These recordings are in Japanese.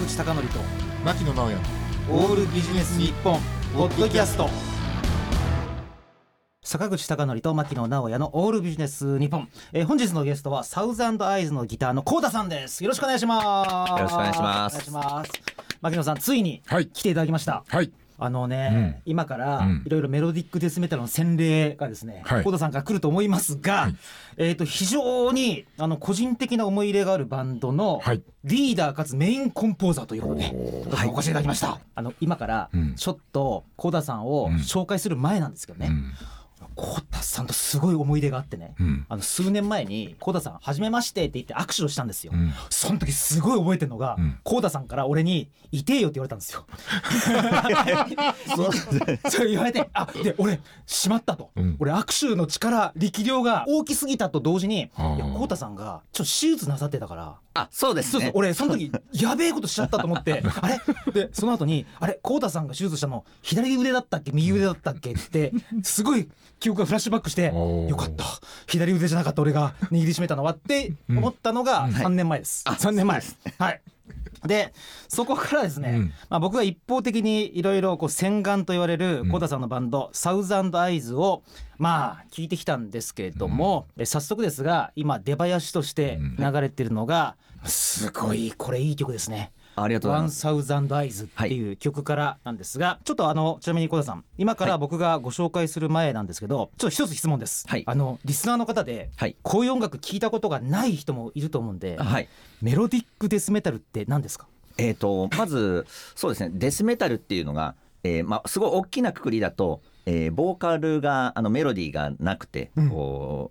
口貴教と牧野直哉オールビジネス日本ポッドキャスト。坂口貴教と牧野直哉のオールビジネス日本、えー、本日のゲストはサウザンドアイズのギターのコーダさんです。よろしくお願いします。よろしくお願いします。お願いします。牧野さんついにはい。来ていただきました、はいあのね、うん。今からうん。いろいろメロディックデスメタルの洗礼がですね、はい。コーダさんから来ると思いますが、はい。えっ、と非常にあの個人的な思い入れがあるバンドのはい。リーダーかつメインコンポーザーということで、はい、お越しいただきました。あの今からうん。ちょっとコーダさんをうん。紹介する前なんですけどね、うんコさんとすごい思い出があってね、うん。あの数年前にコーダさん「はじめまして」って言って握手をしたんですよ。うん。その時すごい覚えてるのが、うん。コさんから俺に「いてえよ」って言われたんですよ。そう言われてあで俺しまったと、うん。俺握手の力力量が大きすぎたと同時にコーダさんがちょっと手術なさってたからあ、そうですそうそうね。俺その時やべえことしちゃったと思って。あれ？でその後にあれコーダさんが手術したの左腕だったっけ？右腕だったっけ？ってすごい記憶がフラッシュバックしてよかった。左腕じゃなかった俺が握りしめたのはって思ったのが3年前です、あ3年前。ですはい。でそこからですね、うん。まあ、僕が一方的にいろいろこう洗顔と言われるコーダさんのバンド、サウザンドアイズをまあ聞いてきたんですけれども、え早速ですが今出囃子として流れてるのが、すごいこれいい曲ですね。ありがとうございワンます。サウザンドアイズっていう曲からなんですが、ちょっとあのちなみに小田さん今から僕がご紹介する前なんですけど、ちょっと一つ質問です、はい。あのリスナーの方で、はい。こういう音楽聞いたことがない人もいると思うんで、はい。メロディックデスメタルって何ですか？えっ、と、まず、そうですね、デスメタルっていうのが、えーまあ、すごい大きなくくりだと、えーボーカルがあのメロディーがなくて、うん。こ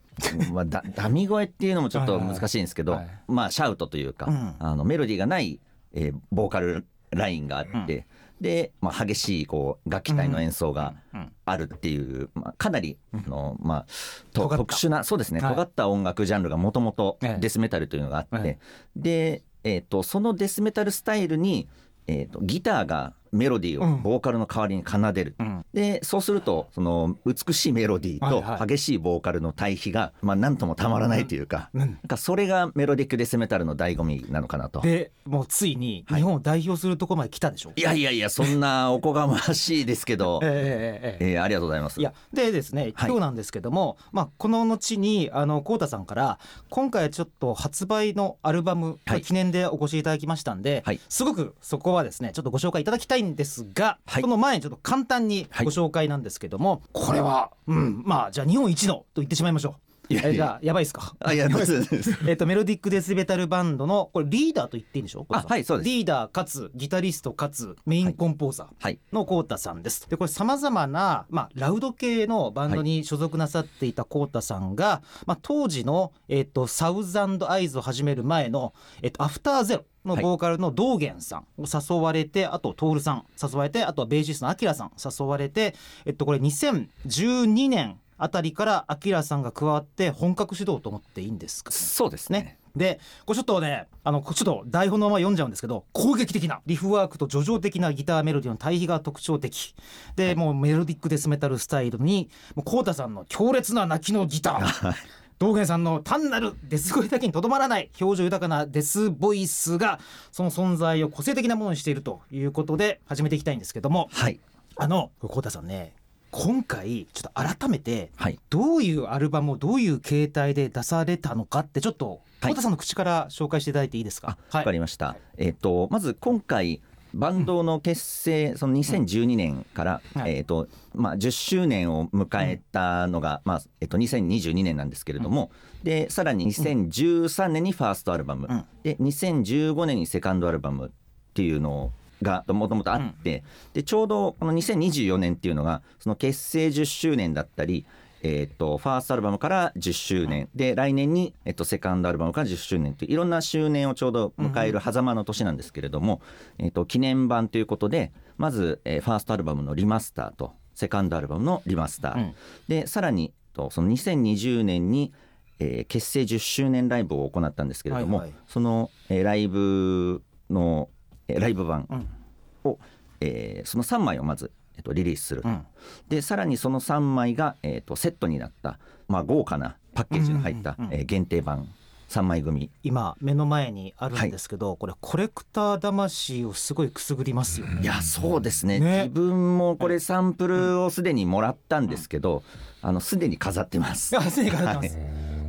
うまあ、だダミ声っていうのもちょっと難しいんですけど、はいはい。まあシャウトというか、うん。あのメロディーがない、えーボーカルラインがあって、で、まあ、激しいこう楽器隊の演奏がうん。あるっていう、まあ、かなりあの、まあ、特殊なそうですね、はい。尖った音楽ジャンルがもともとええ。デスメタルというのがあって、はいで、えー、とそのデスメタルスタイルに、えー、とギターがメロディーうん。をボーカルの代わりに奏でる、うん。でそうするとその美しいメロディはいはい。ーと激しいボーカルの対比が、まあ、なんともたまらないというか,、うん。なんかそれがメロディックデスメタルの醍醐味なのかなと。でもうついにはい。日本を代表するところまで来たでしょ、いやいやいやそんなおこがましいですけど、えええーありがとうございます。いやでですねはい。今日なんですけども、まあ、この後にあのコウタさんから今回ちょっと発売のアルバム、記念でお越しいただきましたんで、はい。すごくそこはですねちょっとご紹介いただきたいんですが、はい。その前にちょっと簡単にはい。ご紹介なんですけども、これは、うん、まあじゃあ日本一のと言ってしまいましょう。いやいや。えじゃあやばいですか？あいやまず えっとメロディックデスメタルバンドのこれリーダーと言っていいんでしょ？うあはいそうです。リーダーかつギタリストかつメインコンポーザー、はい。のコータさんです。でこれさまざまな、まあ、ラウド系のバンドに所属なさっていたコータさんが、まあ、当時の、えっとサウザンドアイズを始める前の、えっとアフターゼロのボーカルの道元さんを誘われて、あと徹さん誘われてあとはベーシストのアキラさん誘われて、えっと、これ2012年あたりからアキラさんが加わって本格指導と思っていいんですか？そうですね。ね。でこれちょっとねあのちょっと台本のまま読んじゃうんですけど攻撃的なリフワークと叙情的なギターメロディーの対比が特徴的。で、もうメロディックデスメタルスタイルにもうコウタさんの強烈な泣きのギター。道元さんの単なるデス声だけにとどまらない表情豊かなデスボイスがその存在を個性的なものにしているということで始めていきたいんですけども。はい。あのコウタさんね今回ちょっと改めてはい。どういうアルバムをどういう形態で出されたのかってちょっとはい。太田さんの口から紹介していただいていいですか？わかりました。えっ、とまず今回バンドの結成、その2012年から、はい。えっ、とまあ10周年を迎えたのが、まあえっ、と2022年なんですけれども、でさらに2013年にファーストアルバム、うん。で2015年にセカンドアルバムっていうのがもともとあって、でちょうどこの2024年っていうのがその結成10周年だったり。えー、とファーストアルバムから10周年、で来年に、えっとセカンドアルバムから10周年といういろんな周年をちょうど迎える狭間の年なんですけれども、えっと記念版ということでまず、えーファーストアルバムのリマスターとセカンドアルバムのリマスター、うん。でさらにとその2020年に、えー結成10周年ライブを行ったんですけれども、はいはい。その、えーライブの、えーライブ版うん。を、えーその3枚をまず、えっとリリースする、うん。でさらにその3枚が、えー、とセットになった、まあ、豪華なパッケージの入った、うんうんうんえー限定版3枚組。今目の前にあるんですけど、これコレクター魂をすごいくすぐりますよね。いやそうですね。ね。自分もこれサンプルをすでにもらったんですけどあのすでに飾ってます。あ すでに飾ってます。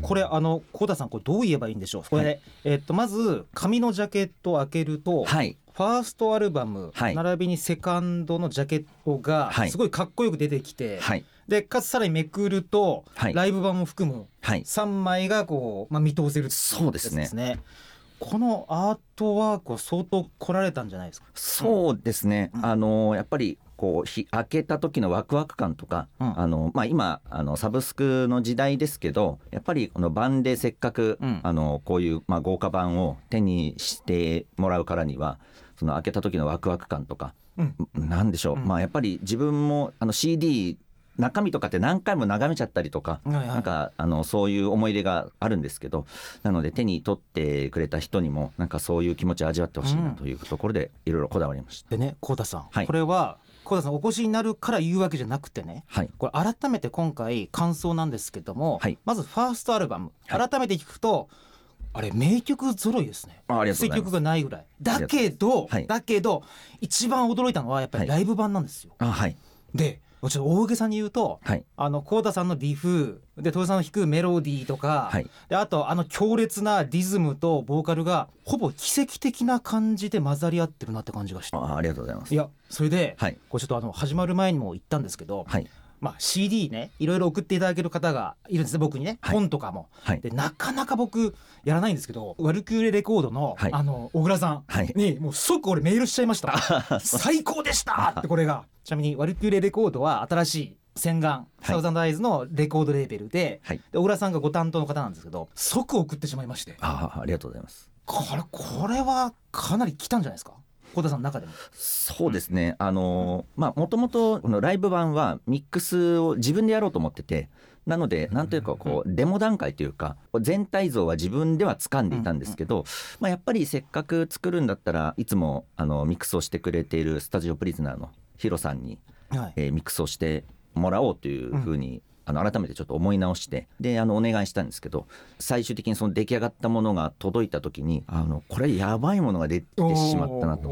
これあの小田さんこれどう言えばいいんでしょう？これ、はえっとまず紙のジャケットを開けると、はいファーストアルバム、はい。並びにセカンドのジャケットがはい。すごいかっこよく出てきて、はい。でかつさらにめくると、はい。ライブ版も含むはい。3枚がこう、まあ、見通せるっていそうですね。このアートワークは相当来られたんじゃないですか？そうですね、うん。あのやっぱりこうひ開けた時のワクワク感とか、うん。あのまあ、今あのサブスクの時代ですけどやっぱりこの版でせっかく、うん。あのこういう、まあ、豪華版を手にしてもらうからにはその開けた時のワクワク感とか、うん。なんでしょう、うん。まあやっぱり自分もあの CD 中身とかって何回も眺めちゃったりとか、はいはい。なんかあのそういう思い出があるんですけどなので手に取ってくれた人にもなんかそういう気持ちを味わってほしいなというところでいろいろこだわりました。でね幸田さん、はい。これは幸田さんお越しになるから言うわけじゃなくてね。はい。これ改めて今回感想なんですけども、はい。まずファーストアルバムはい。改めて聞くと、あれ名曲揃いですね。あありがとうございます。曲がないぐらい。だけど、はい。だけど一番驚いたのはやっぱりはい。ライブ版なんですよ、あはい。でちょっと大げさに言うとはい。あの幸田さんのリフで豊さんの弾くメロディーとか、はい。であとあの強烈なリズムとボーカルがほぼ奇跡的な感じで混ざり合ってるなって感じがして。あありがとうございます。いやそれで、はい。これちょっとあの始まる前にも言ったんですけど、はいまあ、CD ねいろいろ送っていただける方がいるんですね僕にね、はい。本とかも。はい。でなかなか僕やらないんですけどワルキューレレコードの,、はい。あの小倉さん。はい。にもう即俺メールしちゃいました。最高でした！ってこれが。ちなみにワルキューレレコードは新しい洗顔、サウザンドアイズのレコードレーベルで,、はい。で小倉さんがご担当の方なんですけど即送ってしまいまして。ああありがとうございます。これこれはかなり来たんじゃないですか？小田さんの中でも。そうですね。あのーまあもともとライブ版はミックスを自分でやろうと思っててなのでなんというかこうデモ段階というか全体像は自分では掴んでいたんですけど、まあ、やっぱりせっかく作るんだったらいつもあのミックスをしてくれているスタジオプリズナーのヒロさんにはい。えーミックスをしてもらおうというふうに、あの改めてちょっと思い直してであのお願いしたんですけど最終的にその出来上がったものが届いた時にあのこれやばいものが出てしまったなと。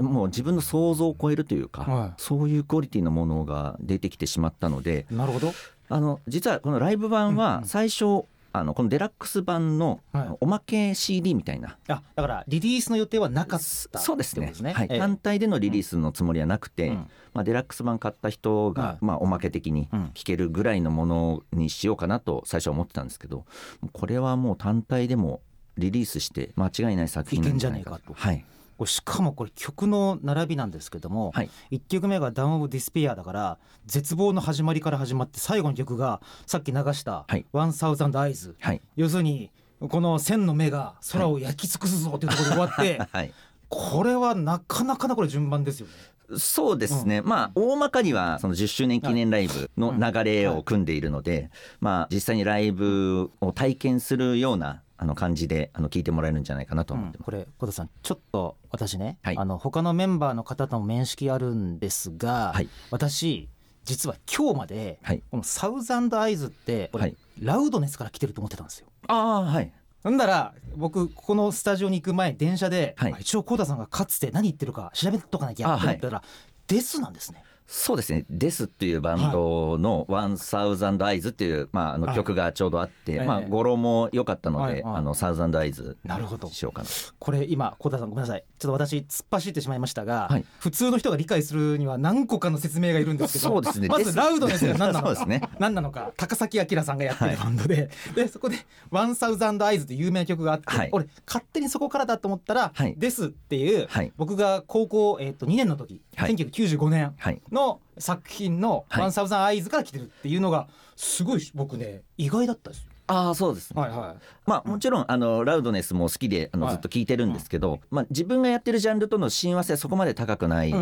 もう自分の想像を超えるというか、はい。そういうクオリティのものが出てきてしまったのでなるほど。あの実はこのライブ版はん。最初、あのこのデラックス版のはい。おまけ CD みたいな。あだからリリースの予定はなかったそうですね。ってことはい、え。え単体でのリリースのつもりはなくて、うん。まあ、デラックス版買った人が、はい。まあ、おまけ的にうん。聴けるぐらいのものにしようかなと最初は思ってたんですけどこれはもう単体でもリリースして間違いない作品なんじゃないかと。はいしかもこれ曲の並びなんですけども、はい。1曲目が「 Dawn of Despair」だから絶望の始まりから始まって最後の曲がさっき流したはい「 One Thousand Eyes」はい。要するにこの千の目が空を焼き尽くすぞっていうところで終わって、はい。これはなかなかなこれ順番ですよね。そうですね、まあ大まかにはその10周年記念ライブの流れを組んでいるので、まあ実際にライブを体験するようなあの感じであの聞いてもらえるんじゃないかなと思って。ます。これ小田さんちょっと私ね、はい。あの他のメンバーの方とも面識あるんですが、はい。私実は今日まで、はい。このサウザンドアイズってはい。ラウドネスから来てると思ってたんですよ。ああはい。ほんだら僕ここのスタジオに行く前電車で、はい。あ一応コ田さんがかつて何言ってるか調べとかなきゃあって思ったら、デスなんですね。そうですね「です」っていうバンドの「One Thousand Eyes」っていう、まあ、あのはい。曲がちょうどあって、ええ。まあ、語呂も良かったので、はいはい。あのサウザンドアイズなるほど。しようかなこれ今コ田さんごめんなさい。ちょっと私突っ走ってしまいましたが、はい。普通の人が理解するには何個かの説明がいるんですけどそうですね。まずラウドネスが何なのか。そうですね。何なのか。高崎明さんがやってるバンドで、でそこで「ワンサウザンドアイズっていう有名な曲があって、はい。俺勝手にそこからだと思ったら「はい。です」っていう、はい。僕が高校、えー、と2年の時、はい。1995年はい。の作品の「はい。ワンサウザンアイズから来てるっていうのがすごい僕ね意外だったですよ。ああそうです。ね、はいはい。まあもちろんあのラウドネスも好きであのはい。ずっと聞いてるんですけど、まあ、自分がやってるジャンルとの親和性はそこまで高くないくっ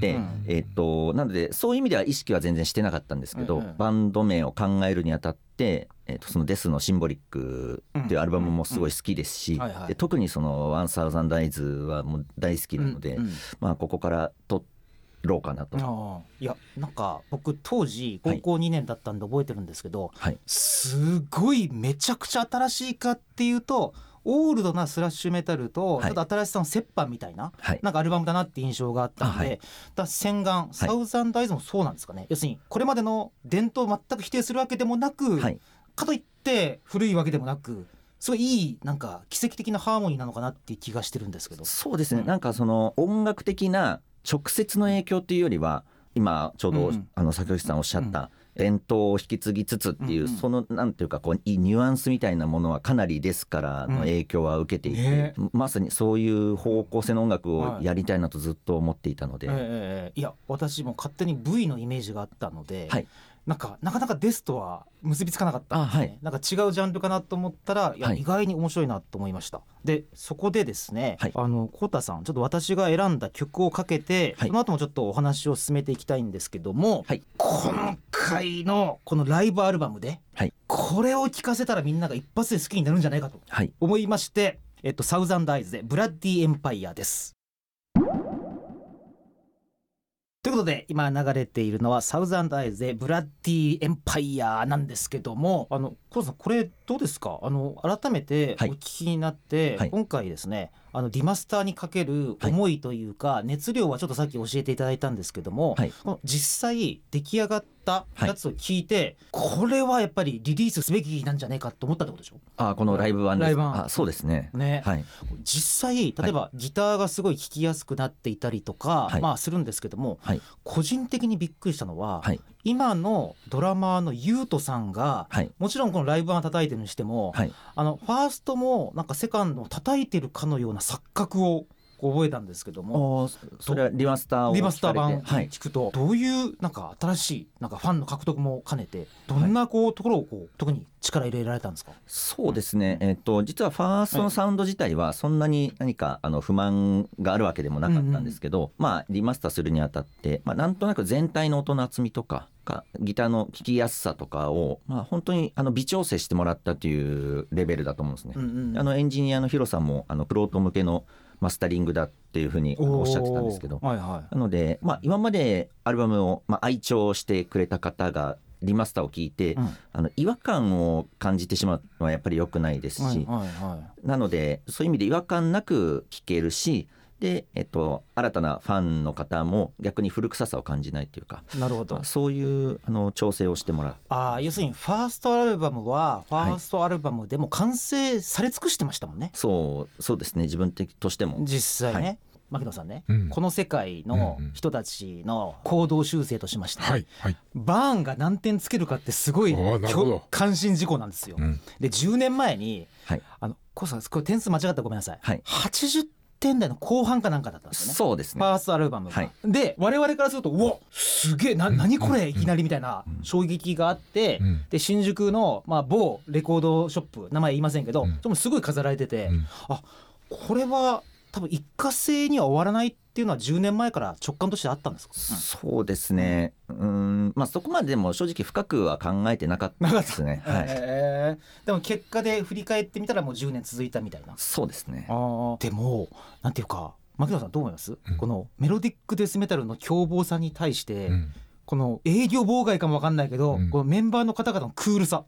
て、うんえっとなのでそういう意味では意識は全然してなかったんですけど、うん。うんバンド名を考えるにあたって、えっとその「デスのシンボリック」っていうアルバムもすごい好きですし、特にその「ワンサウザンダイズはもう大好きなので、うんうん。まあ、ここから取っろうかなと。いやなんか僕当時高校2年だったんで覚えてるんですけど、はい、すごいめちゃくちゃ新しいかっていうとオールドなスラッシュメタルとはい。ちょっと新しさの折半みたいな、はい。なんかアルバムだなって印象があったんで、あはい。だ洗顔サウザンダイズもそうなんですかね、要するにこれまでの伝統を全く否定するわけでもなく、はい、かといって古いわけでもなくすごいいいなんか奇跡的なハーモニーなのかなっていう気がしてるんですけど。そうですね、うん。なんかその音楽的な直接の影響っていうよりは今ちょうど、うんうん。あの坂口さんおっしゃった、伝統を引き継ぎつつっていう、うんうん。そのなんていうかこういいニュアンスみたいなものはかなりですからの影響は受けていて、ね。まさにそういう方向性の音楽をはい。やりたいなとずっと思っていたので、ええええ。いや私も勝手に V のイメージがあったので、はいなんかなかなかデスとは結びつかなかった。んですね、あはい。なんか違うジャンルかなと思ったらいや、はい。意外に面白いなと思いました。でそこでですね、はい。あのコウタさんちょっと私が選んだ曲をかけて、はい。その後もちょっとお話を進めていきたいんですけども、はい。今回のこのライブアルバムで、はい。これを聴かせたらみんなが一発で好きになるんじゃないかとはい。思いまして、えっと、サウザンダイズでブラッディエンパイアです。ということで今流れているのはサウザンダイズでブラッディエンパイアなんですけどもあのコウさんこれどうですか？あの改めておはい。聞きになって、はい。今回ですねあのリマスターにかける思いというか、熱量はちょっとさっき教えていただいたんですけども、はい。この実際出来上がったやつを聞いて、これはやっぱりリリースすべきなんじゃないかと思ったってことでしょ？あこのライブ版です。ライブ版。あそうですね。ね、はい。実際例えばギターがすごい聴きやすくなっていたりとか、はい。まあするんですけども、はい。個人的にびっくりしたのは、はい今のドラマーのユウトさんがはい。もちろんこのライブ版叩いてるにしても、はい。あのファーストもなんかセカンドを叩いてるかのような錯覚を覚えたんですけども。おそれはリマスターをリマスター版聞くとどういうなんか新しいなんかファンの獲得も兼ねてどんなこうところをこう特に力入れられたんですか？そうですね、えっと実はファーストのサウンド自体はそんなに何かあの不満があるわけでもなかったんですけど、まあリマスターするにあたって、まあ、なんとなく全体の音の厚みとかがギターの聴きやすさとかを、まあ、本当にあの微調整してもらったというレベルだと思うんですね。うんうんあのエンジニアのヒロさんもあのプロート向けのマスタリングだっていうふうにおっしゃってたんですけど。はいはい。なので、まあ、今までアルバムを、まあ、愛聴してくれた方がリマスターを聞いて、うん。あの違和感を感じてしまうのはやっぱり良くないですし、はいはいはい。なのでそういう意味で違和感なく聴けるしで、えっと、新たなファンの方も逆に古臭さを感じないというか、なるほど。まあ、そういうあの調整をしてもらう。ああ要するにファーストアルバムはファーストアルバムでも完成され尽くしてましたもんね、そうそうですね。自分的としても。実際ね、は牧野さんね、うん。この世界の人たちの行動修正としまして、はいはい。バーンが何点つけるかってすごい関心事項なんですよ。うん。で10年前にはい。あのこれ点数間違ったらごめんなさい、はい。80点台の後半かなんかだったんですよね。そうですね。ファーストアルバムが、はい。で我々からするとうわすげえな何これいきなりみたいな衝撃があって、うん。で新宿の、まあ、某レコードショップ名前言いませんけど、うん。それもすごい飾られてて、うん。あこれは多分一過性には終わらないっていうのは10年前から直感としてあったんですか、そうですね。うん。まあそこまででも正直深くは考えてなかったですね。はい、へーでも結果で振り返ってみたらもう10年続いたみたいな。そうですね。あー。でもなんていうか牧野さんどう思います、うん。このメロディックデスメタルの凶暴さに対して、うんこの営業妨害かもわかんないけど、うん。このメンバーの方々のクールさ。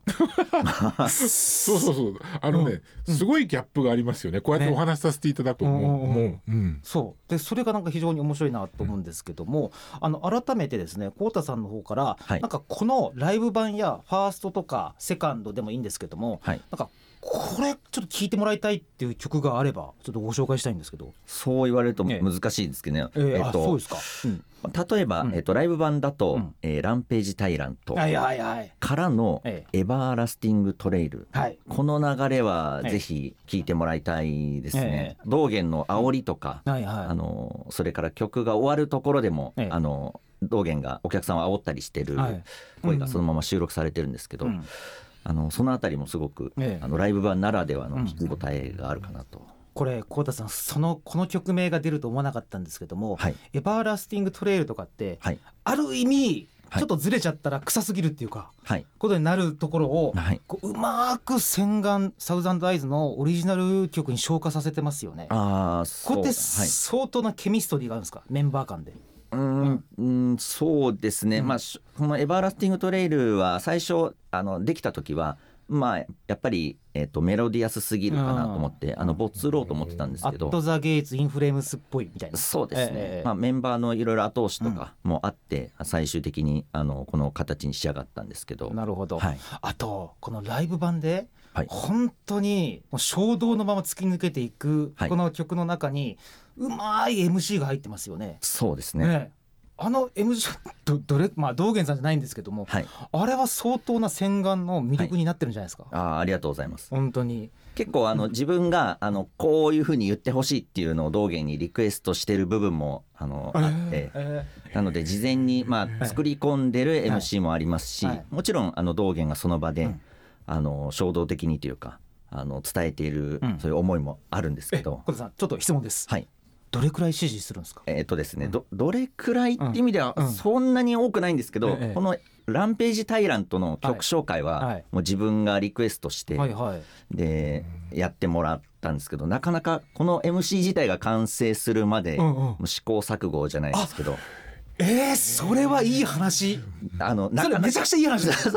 そうそうそう。あのね、うん。すごいギャップがありますよね。こうやってね。お話しさせていただくとも。う,、うんうんうん。もう、うん、そう。でそれがなんか非常に面白いなと思うんですけども、あの改めてですね浩太さんの方から、はい。なんかこのライブ版やファーストとかセカンドでもいいんですけどもはい。なんかこれちょっと聴いてもらいたいっていう曲があればちょっとご紹介したいんですけど、そう言われるとええ。難しいですけどね、えーえっとあそうですか、うん、例えば、うん。えっと、ライブ版だと「うん。えーランページ・タイラント」からのえ「エバーラスティング・トレイル」はい。この流れはええ。ぜひ聞いてもらいたいですね。え。道元の煽りとか、はいはい。あのそれから曲が終わるところでも、ええ。あの道元がお客さんを煽ったりしてるはい。声がそのまま収録されてるんですけど、うんあのそのあたりもすごく、ええ。あのライブ版ならではの聞き応えがあるかなと。これ浩太さんそのこの曲名が出ると思わなかったんですけどもはい「エバーラスティング・トレイル」とかってはい。ある意味はい。ちょっとずれちゃったら臭すぎるっていうか、はい。ことになるところをはい。こううまく洗顔サウザンドアイズのオリジナル曲に昇華させてますよね。ああこれって相当なケミストリーがあるんですか？メンバー間で。うーんうんそうですね、うん。まあしこの「エバーラスティング・トレイル」は最初あのできた時はまあやっぱり、えっとメロディアスすぎるかなと思ってあの没ろうと思ってたんですけど。アット・ザ・ゲイツ・インフレームスっぽいみたいな。そうですね、ええまあ、メンバーのいろいろ後押しとかもあって、最終的にあのこの形に仕上がったんですけど、なるほど、はい。あとこのライブ版ではい。本当に衝動のまま突き抜けていくはい。この曲の中にうまい MC が入ってますよね。そうですね。ね。あの MC どどれまあ道元さんじゃないんですけどもはい。あれは相当な洗顔の魅力になってるんじゃないですか？あーありがとうございます。本当に。結構あの自分があのこういうふうに言ってほしいっていうのを道元にリクエストしてる部分もあのあって。えなので事前にまはいあ作り込んでる MC もありますしはい。もちろんあの道元がその場でうんあの衝動的にというかあの伝えているうんそういう思いもあるんですえけど小田さんちょっと質問です。はいどれくらい支持するんですか？えっとですねどどれくらいって意味ではうんうんそんなに多くないんですけどええこの「ランページ・タイラント」の曲紹介はもう自分がリクエストしてはいはい。でやってもらったんですけどなかなかこの MC 自体が完成するまでうんう試行錯誤じゃないですけどえー、それはいい話。あのなめちゃくちゃいい話です。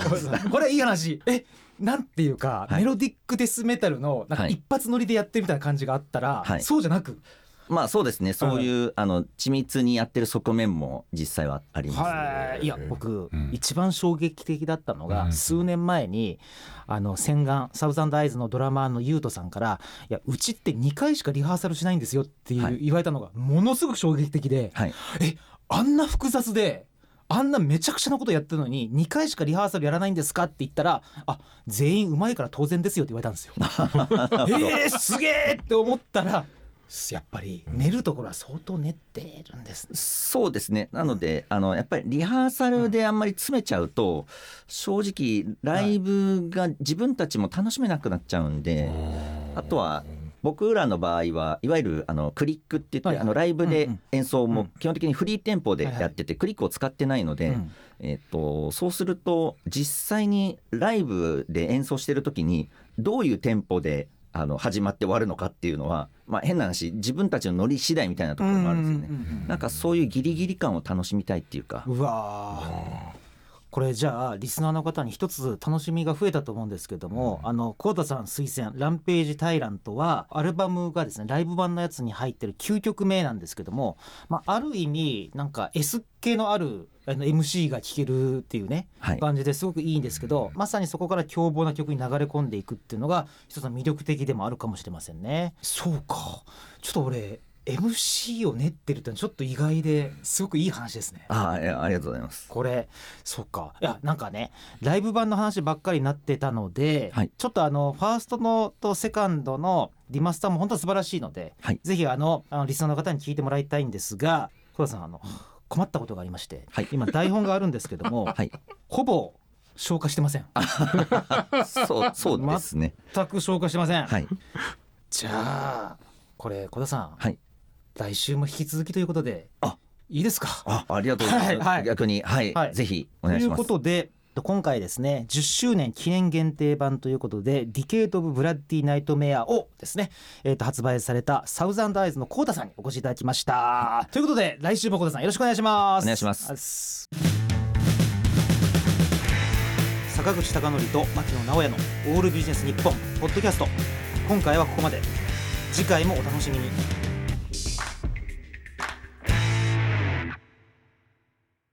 これいい話。え、なんていうか、はい。メロディックデスメタルのなんかはい。一発乗りでやってるみたいな感じがあったら、はい。そうじゃなく、まあそうですねそういうあの緻密にやってる側面も実際はあります。はい、いや僕、うん。一番衝撃的だったのが、うん。数年前にあの洗顔サウザンドアイズのドラマーのユートさんから「いやうちって2回しかリハーサルしないんですよ」っていう、はい。言われたのがものすごく衝撃的で、はい。えあんな複雑であんなめちゃくちゃなことやってるのに2回しかリハーサルやらないんですかって言ったら「あ全員うまいから当然ですよ」って言われたんですよ。えー、すげえって思ったらやっぱり練るところは相当練ってるんですね。そうですねなのであのやっぱりリハーサルであんまり詰めちゃうと正直ライブが自分たちも楽しめなくなっちゃうんであとは僕らの場合はいわゆるあのクリックって言って、はい。はいあのライブで演奏もうん。基本的にフリーテンポではいはい。やっててクリックを使ってないので、うん。えっとそうすると実際にライブで演奏してる時にどういうテンポであの始まって終わるのかっていうのは、まあ、変な話自分たちのノリ次第みたいなところもあるんですよね。うんうんうん。なんかそういうギリギリ感を楽しみたいっていうか、うわーこれじゃあリスナーの方に一つ楽しみが増えたと思うんですけども、あのコウタさん推薦「ランページ・タイラント」はアルバムがですねライブ版のやつに入ってる9曲目なんですけども、まあ、ある意味なんか S 系のあるあの MC が聴けるっていうね、はい。感じですごくいいんですけどまさにそこから凶暴な曲に流れ込んでいくっていうのが一つの魅力的でもあるかもしれませんね。そうか。ちょっと俺 MC を練ってるってちょっと意外ですごくいい話ですね。ああありがとうございます。これそっか。いやなんかねライブ版の話ばっかりになってたので、はい。ちょっとあのファーストのとセカンドのリマスターも本当は素晴らしいので、はい。ぜひあのあのリスナーの方に聞いてもらいたいんですが小田さんあの困ったことがありまして、はい。今台本があるんですけども、はい、ほぼ消化してません。そうそうですね。全く消化してません、はい。じゃあこれ小田さん、はい。来週も引き続きということであいいですか？あありがとうございます。はいはい逆にはい、はいぜひお願いします。ということで今回ですね10周年記念限定版ということで「 Decade of Bloody Nightmare」をですね、えー、と発売された Thousand Eyes のコウタさんにお越しいただきました。ということで来週もコウタさんよろしくお願いします。お願いしますす坂口孝則と牧野直哉の「オールビジネス日本ポッドキャスト今回はここまで次回もお楽しみに。